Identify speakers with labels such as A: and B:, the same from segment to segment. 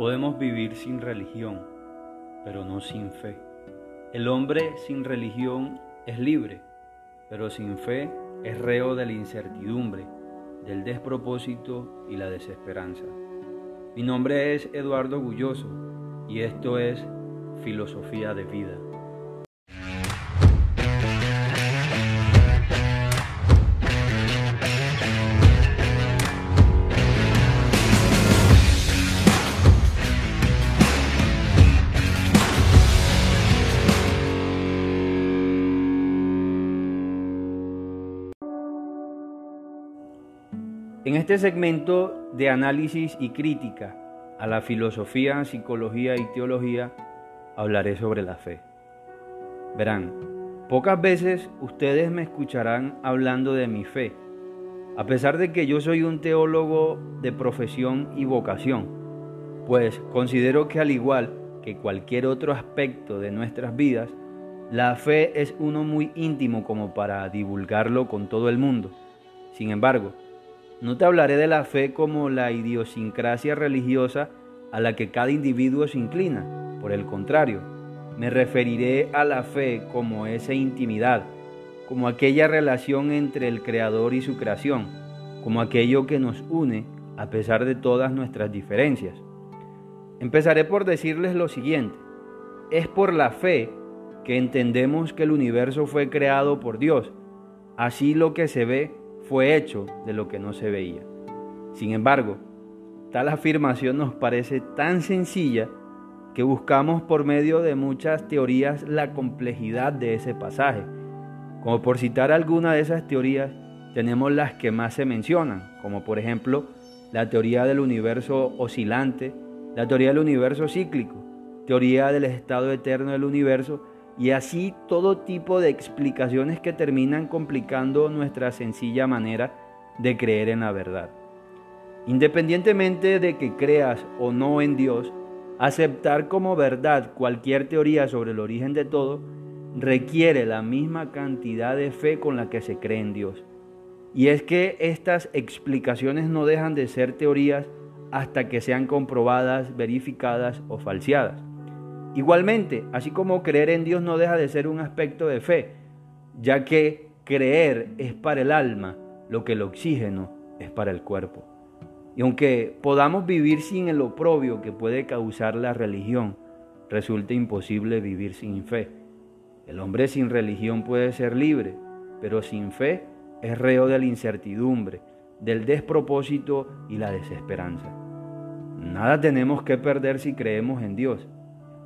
A: Podemos vivir sin religión, pero no sin fe. El hombre sin religión es libre, pero sin fe es reo de la incertidumbre, del despropósito y la desesperanza. Mi nombre es Eduardo Gulloso y esto es Filosofía de Vida. En este segmento de análisis y crítica a la filosofía, psicología y teología, hablaré sobre la fe. Verán, pocas veces ustedes me escucharán hablando de mi fe, a pesar de que yo soy un teólogo de profesión y vocación, pues considero que al igual que cualquier otro aspecto de nuestras vidas, la fe es uno muy íntimo como para divulgarlo con todo el mundo. Sin embargo, no te hablaré de la fe como la idiosincrasia religiosa a la que cada individuo se inclina. Por el contrario, me referiré a la fe como esa intimidad, como aquella relación entre el Creador y su creación, como aquello que nos une a pesar de todas nuestras diferencias. Empezaré por decirles lo siguiente. Es por la fe que entendemos que el universo fue creado por Dios. Así lo que se ve fue hecho de lo que no se veía. Sin embargo, tal afirmación nos parece tan sencilla que buscamos por medio de muchas teorías la complejidad de ese pasaje. Como por citar alguna de esas teorías, tenemos las que más se mencionan, como por ejemplo la teoría del universo oscilante, la teoría del universo cíclico, teoría del estado eterno del universo y así todo tipo de explicaciones que terminan complicando nuestra sencilla manera de creer en la verdad. Independientemente de que creas o no en Dios, aceptar como verdad cualquier teoría sobre el origen de todo requiere la misma cantidad de fe con la que se cree en Dios. Y es que estas explicaciones no dejan de ser teorías hasta que sean comprobadas, verificadas o falseadas. Igualmente, así como creer en Dios no deja de ser un aspecto de fe, ya que creer es para el alma lo que el oxígeno es para el cuerpo. Y aunque podamos vivir sin el oprobio que puede causar la religión, resulta imposible vivir sin fe. El hombre sin religión puede ser libre, pero sin fe es reo de la incertidumbre, del despropósito y la desesperanza. Nada tenemos que perder si creemos en Dios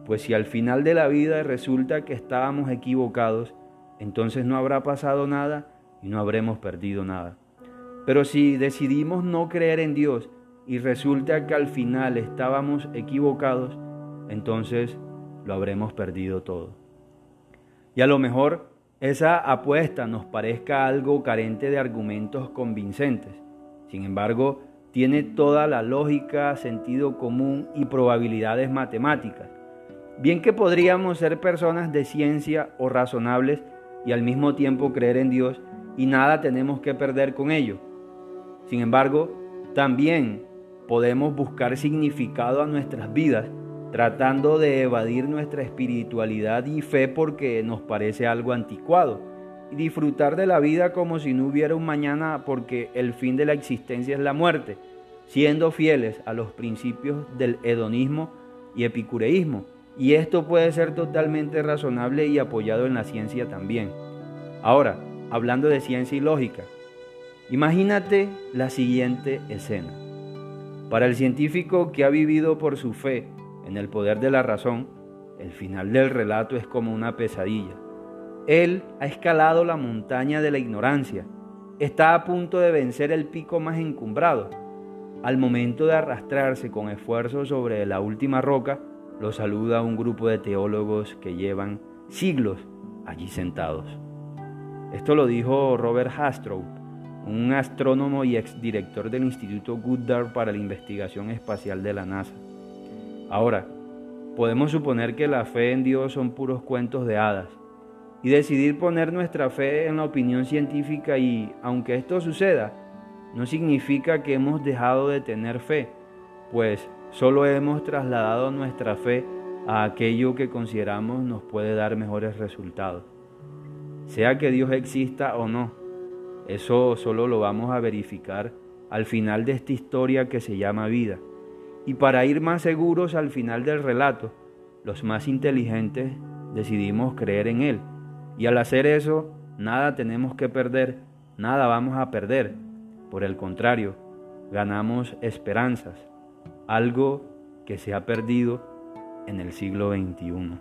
A: pues si al final de la vida resulta que estábamos equivocados, entonces no habrá pasado nada y no habremos perdido nada. Pero si decidimos no creer en Dios y resulta que al final estábamos equivocados, entonces lo habremos perdido todo. Y a lo mejor esa apuesta nos parezca algo carente de argumentos convincentes. Sin embargo, tiene toda la lógica, sentido común y probabilidades matemáticas. Bien que podríamos ser personas de ciencia o razonables y al mismo tiempo creer en Dios y nada tenemos que perder con ello. Sin embargo, también podemos buscar significado a nuestras vidas tratando de evadir nuestra espiritualidad y fe porque nos parece algo anticuado y disfrutar de la vida como si no hubiera un mañana porque el fin de la existencia es la muerte, siendo fieles a los principios del hedonismo y epicureísmo y esto puede ser totalmente razonable y apoyado en la ciencia también. Ahora, hablando de ciencia y lógica, imagínate la siguiente escena. Para el científico que ha vivido por su fe en el poder de la razón, el final del relato es como una pesadilla. Él ha escalado la montaña de la ignorancia, está a punto de vencer el pico más encumbrado. Al momento de arrastrarse con esfuerzo sobre la última roca, lo saluda un grupo de teólogos que llevan siglos allí sentados. Esto lo dijo Robert Hastrow, un astrónomo y exdirector del Instituto Goddard para la Investigación Espacial de la NASA. Ahora, podemos suponer que la fe en Dios son puros cuentos de hadas y decidir poner nuestra fe en la opinión científica y, aunque esto suceda, no significa que hemos dejado de tener fe, pues Solo hemos trasladado nuestra fe a aquello que consideramos nos puede dar mejores resultados. Sea que Dios exista o no, eso solo lo vamos a verificar al final de esta historia que se llama vida. Y para ir más seguros al final del relato, los más inteligentes decidimos creer en Él. Y al hacer eso, nada tenemos que perder, nada vamos a perder. Por el contrario, ganamos esperanzas, algo que se ha perdido en el siglo XXI.